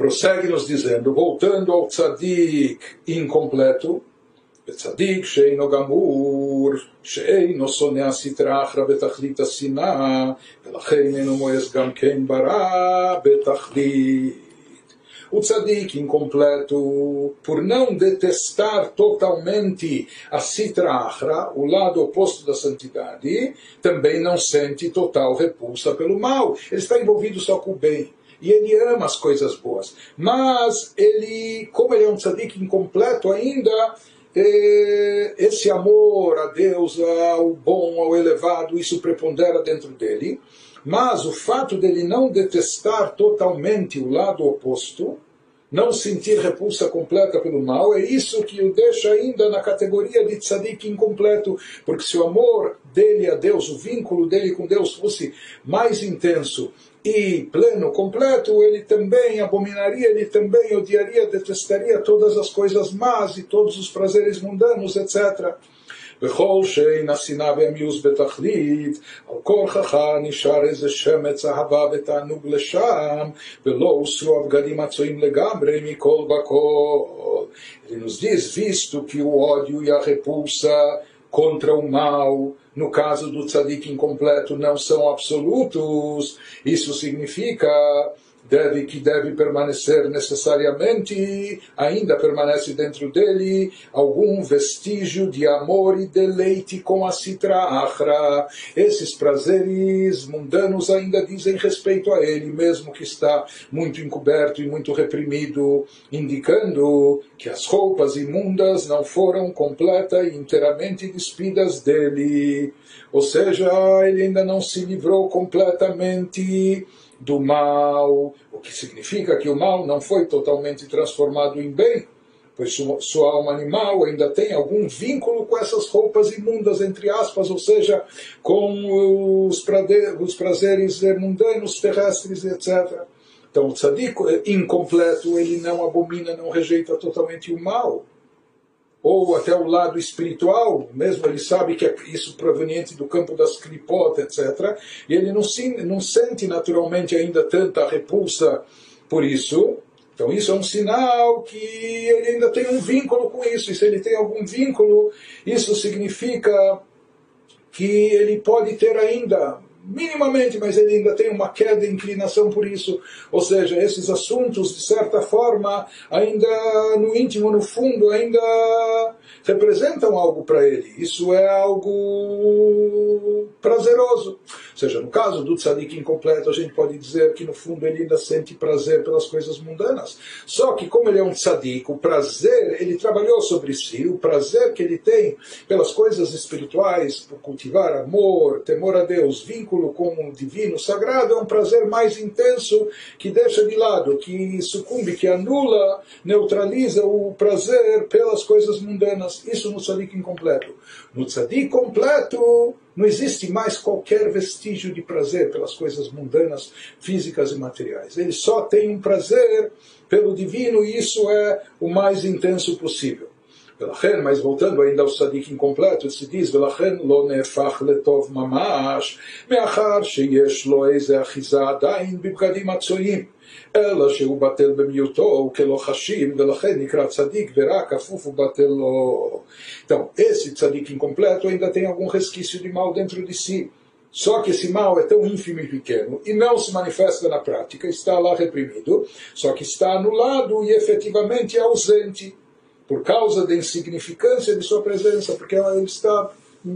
prossegue nos dizendo, voltando ao tzadik incompleto, וצדיק שאינו גמור, שאינו שונא הסטרא אחרא בתכלית השנאה, ולכן אינו מואס גם כן ברע בתכלית. O tzadik incompleto, por não detestar totalmente a citra achra, o lado oposto da santidade, também não sente total repulsa pelo mal. Ele está envolvido só com o bem e ele ama as coisas boas. Mas ele, como ele é um tzadik incompleto ainda, eh, esse amor a Deus, ao bom, ao elevado, isso prepondera dentro dele. Mas o fato dele não detestar totalmente o lado oposto, não sentir repulsa completa pelo mal, é isso que o deixa ainda na categoria de tzadik incompleto, porque se o amor dele a Deus, o vínculo dele com Deus fosse mais intenso e pleno, completo, ele também abominaria, ele também odiaria, detestaria todas as coisas más e todos os prazeres mundanos, etc. וכל שאין השנאה והמיאוס בתכלית, על כורחך נשאר איזה שמץ אהבה ותענוג לשם, ולא הוסרו הבגדים הצועים לגמרי מכל וכל. Ele nos diz, visto que o ódio e a repulsa contra o mal, no caso do tzadik incompleto, não são absolutos, isso significa deve, que deve permanecer necessariamente, ainda permanece dentro dele algum vestígio de amor e deleite com a citra achra. Esses prazeres mundanos ainda dizem respeito a ele, mesmo que está muito encoberto e muito reprimido, indicando que as roupas imundas não foram completa e inteiramente despidas dele. Ou seja, ele ainda não se livrou completamente do mal, o que significa que o mal não foi totalmente transformado em bem, pois sua alma animal ainda tem algum vínculo com essas roupas imundas, entre aspas, ou seja, com os, prazeres mundanos, terrestres, etc. Então, o tzadik incompleto, ele não abomina, não rejeita totalmente o mal ou até o lado espiritual, mesmo ele sabe que é isso proveniente do campo das clipot, etc. E ele não, se, não sente naturalmente ainda tanta repulsa por isso. Então isso é um sinal que ele ainda tem um vínculo com isso. E se ele tem algum vínculo, isso significa que ele pode ter ainda minimamente, mas ele ainda tem uma queda de inclinação por isso. Ou seja, esses assuntos, de certa forma, ainda no íntimo, no fundo, ainda representam algo para ele. Isso é algo prazeroso. Ou seja, no caso do tzadik incompleto, a gente pode dizer que no fundo ele ainda sente prazer pelas coisas mundanas. Só que como ele é um tzadik, o prazer, ele trabalhou sobre si, o prazer que ele tem pelas coisas espirituais, por cultivar amor, temor a Deus, vínculo com o divino sagrado, é um prazer mais intenso que deixa de lado, que sucumbe, que anula, neutraliza o prazer pelas coisas mundanas. Isso no tzadik incompleto. No tzadik completo, não existe mais qualquer vestígio de prazer pelas coisas mundanas, físicas e materiais. Ele só tem um prazer pelo divino e isso é o mais intenso possível. ולכן, mas voltando ainda ao tzadik incompleto, se diz, ולכן לא נהפך לטוב ממש, מאחר שיש לו איזה אחיזה עדיין בבגדים מצויים. אלא שהוא בטל במיעוטו כלא חשיב, ולכן נקרא צדיק ורק כפוף ובטל לו. Então, esse tzadik incompleto ainda tem algum resquício de mal dentro de si. Só que esse mal é tão ínfimo e pequeno e não se manifesta na prática, está lá reprimido, só que está anulado e efetivamente ausente por causa da insignificância de sua presença, porque ele está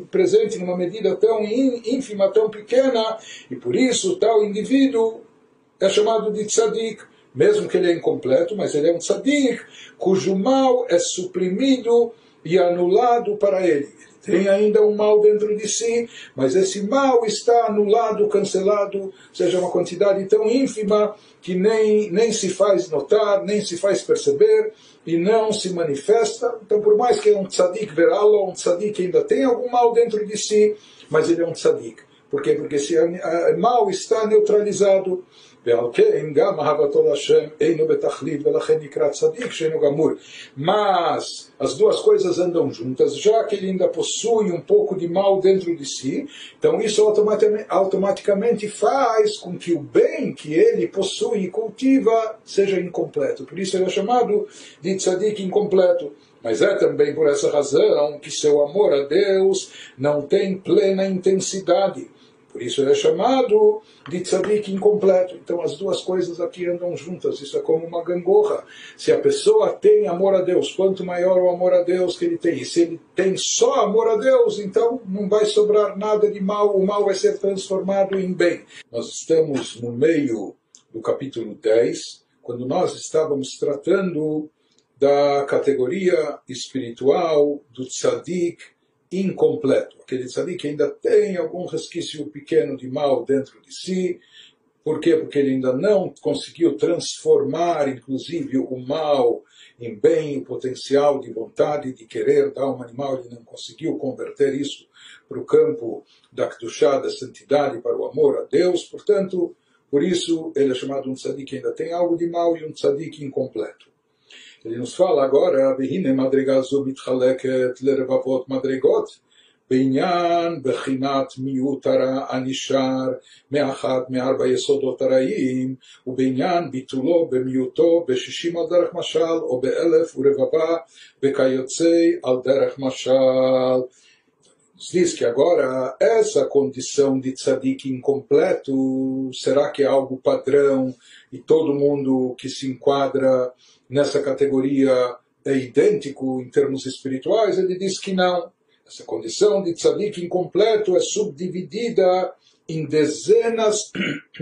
presente numa medida tão ínfima, tão pequena, e por isso tal indivíduo é chamado de tzadik, mesmo que ele é incompleto, mas ele é um tzadik, cujo mal é suprimido e anulado para ele. Ele tem ainda um mal dentro de si, mas esse mal está anulado, cancelado, seja uma quantidade tão ínfima que nem, nem se faz notar, nem se faz perceber e não se manifesta. Então, por mais que é um tzadik veralo, um tzadik ainda tem algum mal dentro de si, mas ele é um tzadik. Por quê? Porque esse mal está neutralizado. Mas as duas coisas andam juntas, já que ele ainda possui um pouco de mal dentro de si, então isso automaticamente faz com que o bem que ele possui e cultiva seja incompleto. Por isso ele é chamado de tzadik incompleto. Mas é também por essa razão que seu amor a Deus não tem plena intensidade por isso ele é chamado de tzadik incompleto. Então as duas coisas aqui andam juntas. Isso é como uma gangorra. Se a pessoa tem amor a Deus, quanto maior o amor a Deus que ele tem, e se ele tem só amor a Deus, então não vai sobrar nada de mal, o mal vai ser transformado em bem. Nós estamos no meio do capítulo 10, quando nós estávamos tratando da categoria espiritual do tzadik incompleto. Aquele tzadik que ainda tem algum resquício pequeno de mal dentro de si. Por quê? Porque ele ainda não conseguiu transformar, inclusive, o mal em bem, o potencial de vontade, de querer da alma animal, ele não conseguiu converter isso para o campo da Kedushá, da santidade, para o amor a Deus. Portanto, por isso ele é chamado um tzadik que ainda tem algo de mal e um tzadik incompleto. Nos fala agora, והנה מדרגה זו מתחלקת לרבבות בעניין בחינת מיעוט הרע הנשאר מאחת מארבע יסודות הרעים, ובעניין ביטולו במיעוטו בשישים על דרך משל, או באלף ורבבה, וכיוצא על דרך משל. Diz que agora essa condição de tzadik incompleto, será que é algo padrão e todo mundo que se enquadra nessa categoria é idêntico em termos espirituais, ele diz que não. Essa condição de tzadik incompleto é subdividida em dezenas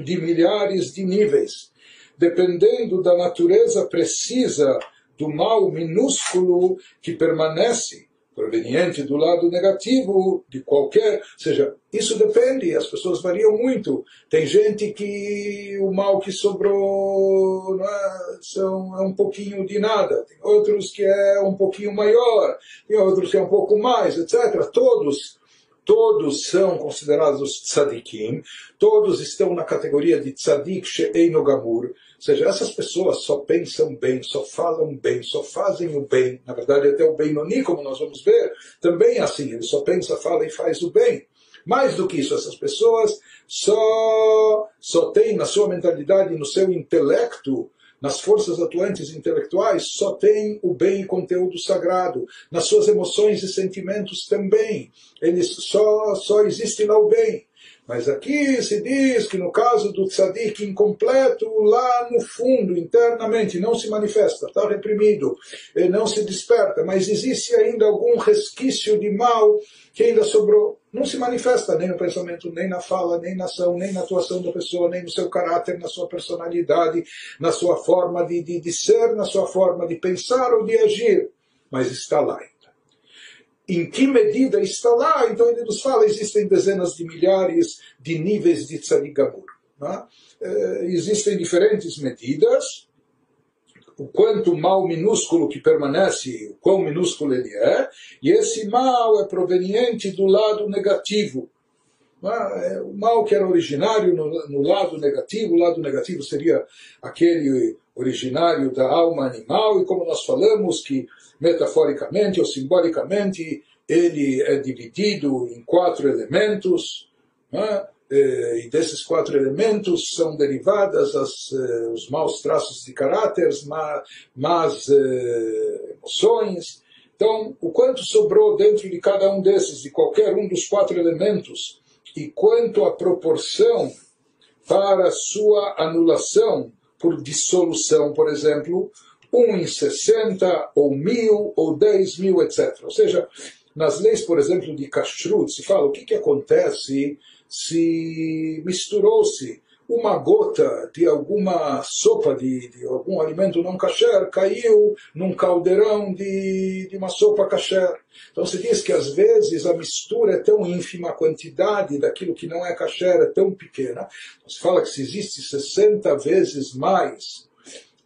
de milhares de níveis, dependendo da natureza precisa do mal minúsculo que permanece proveniente do lado negativo de qualquer, ou seja, isso depende, as pessoas variam muito. Tem gente que o mal que sobrou é, são, é um pouquinho de nada, tem outros que é um pouquinho maior, tem outros que é um pouco mais, etc. Todos todos são considerados tzadikim, todos estão na categoria de tzadik she'eino gamur, ou seja, essas pessoas só pensam bem, só falam bem, só fazem o bem. Na verdade, até o Benoni, como nós vamos ver, também é assim. Ele só pensa, fala e faz o bem. Mais do que isso, essas pessoas só, só têm na sua mentalidade, no seu intelecto, nas forças atuantes intelectuais, só tem o bem e conteúdo sagrado. Nas suas emoções e sentimentos também. Eles só, só existe lá o bem. Mas aqui se diz que no caso do tzadik incompleto, lá no fundo, internamente, não se manifesta, está reprimido, não se desperta, mas existe ainda algum resquício de mal que ainda sobrou. Não se manifesta nem no pensamento, nem na fala, nem na ação, nem na atuação da pessoa, nem no seu caráter, na sua personalidade, na sua forma de, de, de ser, na sua forma de pensar ou de agir. Mas está lá em que medida está lá, então ele nos fala, existem dezenas de milhares de níveis de tzadik gamur. Né? É, existem diferentes medidas, o quanto mal minúsculo que permanece, o quão minúsculo ele é, e esse mal é proveniente do lado negativo. É? O mal que era originário no, no lado negativo, o lado negativo seria aquele originário da alma animal, e como nós falamos que metaforicamente ou simbolicamente, ele é dividido em quatro elementos, né? e desses quatro elementos são derivadas as, eh, os maus traços de caráter, más eh, emoções. Então, o quanto sobrou dentro de cada um desses, de qualquer um dos quatro elementos, e quanto a proporção para sua anulação por dissolução, por exemplo, um em 60, ou mil, ou 10 mil, etc. Ou seja, nas leis, por exemplo, de kashrut, se fala o que, que acontece se misturou-se uma gota de alguma sopa de, de, algum alimento não kasher caiu num caldeirão de, de uma sopa kasher. Então se diz que às vezes a mistura é tão ínfima, a quantidade daquilo que não é kasher é tão pequena. Então, se fala que se existe 60 vezes mais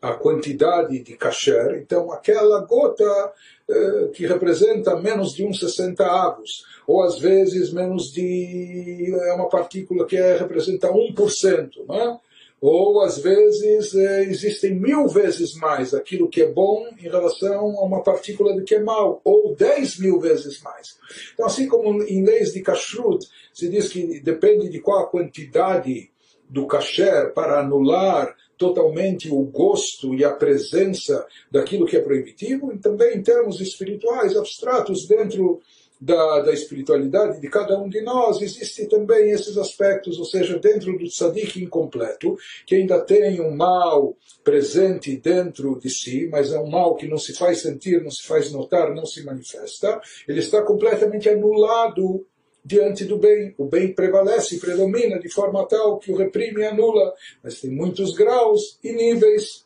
a quantidade de kasher, então aquela gota eh, que representa menos de uns 60 avos, ou às vezes menos de é uma partícula que é, representa 1%, não é? ou às vezes é, existem mil vezes mais aquilo que é bom em relação a uma partícula do que é mal, ou dez mil vezes mais. Então, assim como em leis de kashrut, se diz que depende de qual a quantidade do kasher para anular totalmente o gosto e a presença daquilo que é proibitivo, e também em termos espirituais abstratos dentro da, da espiritualidade de cada um de nós, existem também esses aspectos, ou seja, dentro do tzadik incompleto, que ainda tem um mal presente dentro de si, mas é um mal que não se faz sentir, não se faz notar, não se manifesta, ele está completamente anulado diante do bem. O bem prevalece, predomina de forma tal que o reprime e anula, mas tem muitos graus e níveis.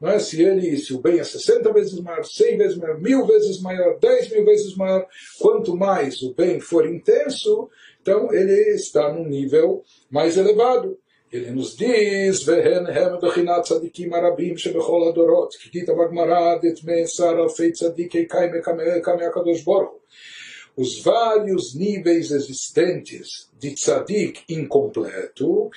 Não é? se, ele, se o bem é 60 vezes maior, 100 vezes maior, mil vezes maior, 10 mil vezes maior, quanto mais o bem for intenso, então ele está num nível mais elevado. Ele nos diz. Os vários níveis existentes de tzadik incompleto,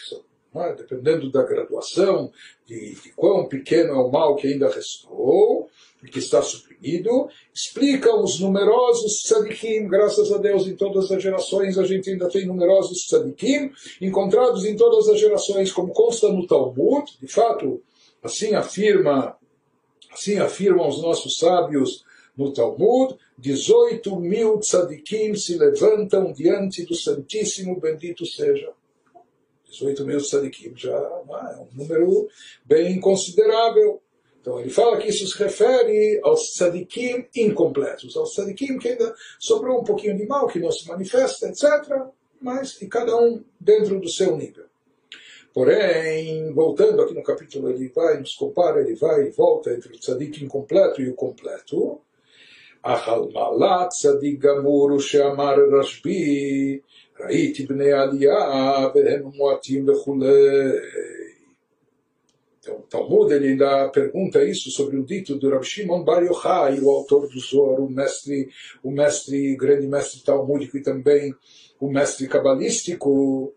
é? dependendo da graduação, de, de, quão pequeno é o mal que ainda restou, e que está suprimido, explicam os numerosos tzadikim, graças a Deus, em todas as gerações a gente ainda tem numerosos tzadikim, encontrados em todas as gerações, como consta no Talmud, de fato, assim afirma, assim afirmam os nossos sábios no Talmud, 18 mil tzadikim se levantam diante do Santíssimo, bendito seja. 18 mil tzadikim já é um número bem considerável. Então ele fala que isso se refere aos tzadikim incompletos, aos tzadikim que ainda sobrou um pouquinho de mal, que não se manifesta, etc. Mas e cada um dentro do seu nível. Porém, voltando aqui no capítulo, ele vai, nos compara, ele vai e volta entre o tzadik incompleto e o completo. Achal malat tzadik gamuru she'amar rashbi ראיתי בני עלייה והם מועטים וכולי. Então, o Talmud ele ainda pergunta isso sobre o dito do Rav Shimon Bar Yochai, o autor do Zohar, o mestre, o mestre, grande mestre talmúdico e também o mestre cabalístico,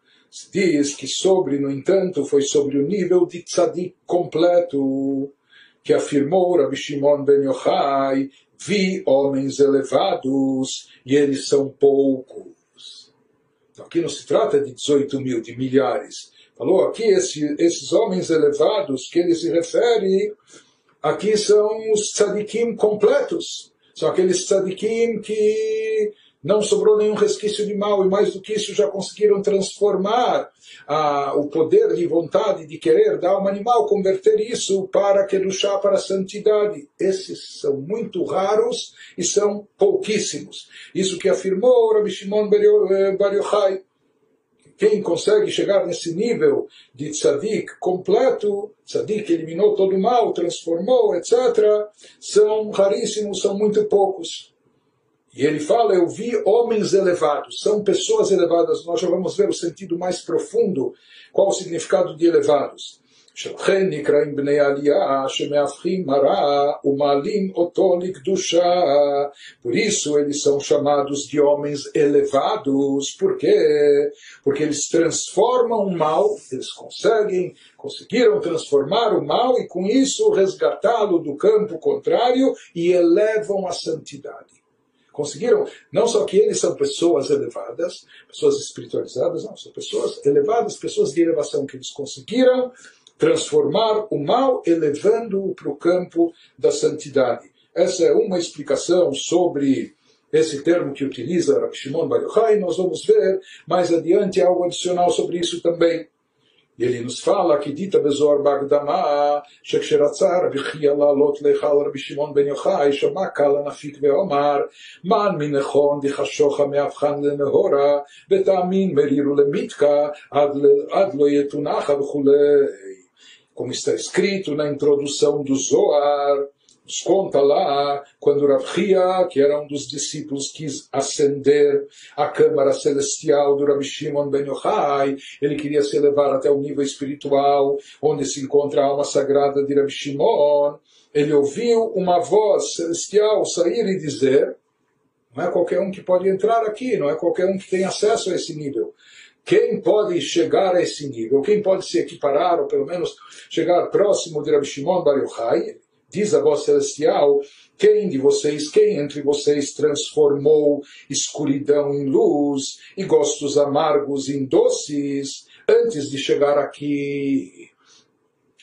diz que sobre, no entanto, foi sobre o nível de tzadik completo que afirmou Rav Shimon Ben Yochai, vi homens elevados e eles são poucos. Então, aqui não se trata de 18 mil, de milhares. Falou aqui esse, esses homens elevados que ele se refere, aqui são os tzadikim completos. São aqueles tzadikim que não sobrou nenhum resquício de mal, e mais do que isso, já conseguiram transformar o poder de vontade de querer da alma animal, converter isso para Kedushá, para a santidade. Esses são muito raros e são pouquíssimos. Isso que afirmou Rabbi Shimon Bar Yochai. Quem consegue chegar nesse nível de tzadik completo, tzadik eliminou todo o mal, transformou, etc., são raríssimos, são muito poucos. E ele fala: Eu vi homens elevados, são pessoas elevadas. Nós já vamos ver o sentido mais profundo, qual o significado de elevados. שלכן נקראים בני עלייה שמהפכים מראה ומעלים אותו לקדושה. Por isso eles são chamados de homens elevados. Por quê? Porque eles transformam o mal, eles conseguem, conseguiram transformar o mal e com isso resgatá-lo do campo contrário e elevam a santidade conseguiram, não só que eles são pessoas elevadas, pessoas espiritualizadas, não, são pessoas elevadas, pessoas de elevação, que eles conseguiram transformar o mal, elevando-o para o campo da santidade. Essa é uma explicação sobre esse termo que utiliza Shimon Bar Yochai, nós vamos ver mais adiante algo adicional sobre isso também. E ele nos fala que dita Bezor Bagdama, Lechal Shimon Ben Yochai, Nafik Veomar, Man Minechon Betamin Meriru Yetunacha Como está escrito na introdução do Zoar, nos conta lá, quando Rav Hia, que era um dos discípulos, quis ascender à câmara celestial do Rabi Shimon Ben Yochai, ele queria se elevar até o nível espiritual, onde se encontra a alma sagrada de Rabi Shimon, ele ouviu uma voz celestial sair e dizer, não é qualquer um que pode entrar aqui, não é qualquer um que tem acesso a esse nível. quem pode chegar a esse nível? Quem pode se equiparar, ou pelo menos chegar próximo de Rabi Shimon Bar Yochai? Diz a voz celestial, quem de vocês, quem entre vocês transformou escuridão em luz e gostos amargos em doces antes de chegar aqui?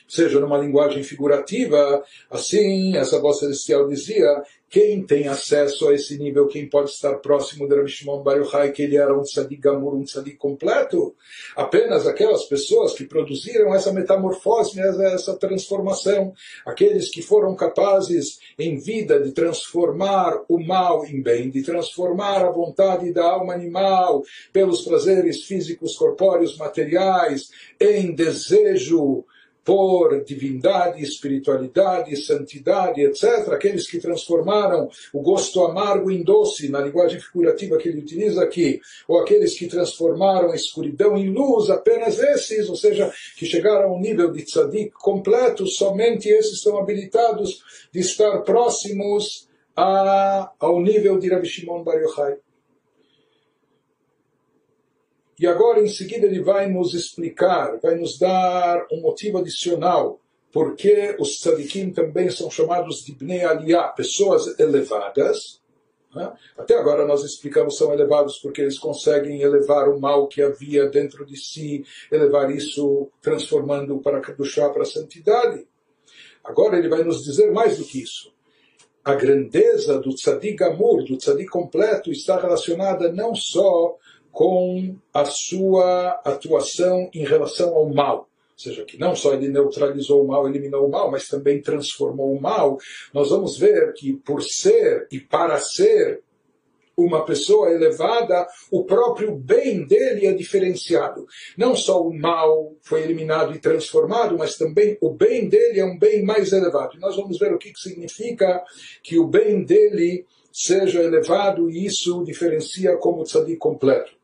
Seja numa linguagem figurativa, assim, essa voz celestial dizia, quem tem acesso a esse nível, quem pode estar próximo de Rabi Shimon Bar Yochai, que ele era um tzadik gamur, um tzadik completo? Apenas aquelas pessoas que produziram essa metamorfose, essa transformação. Aqueles que foram capazes em vida de transformar o mal em bem, de transformar a vontade da alma animal pelos prazeres físicos, corpóreos, materiais, em desejo por divindade, espiritualidade, santidade, etc., aqueles que transformaram o gosto amargo em doce, na linguagem figurativa que ele utiliza aqui, ou aqueles que transformaram a escuridão em luz, apenas esses, ou seja, que chegaram ao nível de tzadik completo, somente esses são habilitados de estar próximos a, ao nível de Rabbi Shimon Bar Yochai. E agora, em seguida, ele vai nos explicar, vai nos dar um motivo adicional, porque os tzadikim também são chamados de Bnei Aliyah, pessoas elevadas. Né? Até agora nós explicamos são elevados porque eles conseguem elevar o mal que havia dentro de si, elevar isso, transformando para chá para a santidade. Agora ele vai nos dizer mais do que isso. A grandeza do tzadik amur, do tzadik completo, está relacionada não só com a sua atuação em relação ao mal. Ou seja, que não só ele neutralizou o mal, eliminou o mal, mas também transformou o mal. Nós vamos ver que por ser e para ser uma pessoa elevada, o próprio bem dele é diferenciado. Não só o mal foi eliminado e transformado, mas também o bem dele é um bem mais elevado. E nós vamos ver o que significa que o bem dele seja elevado e isso diferencia como tzadik completo.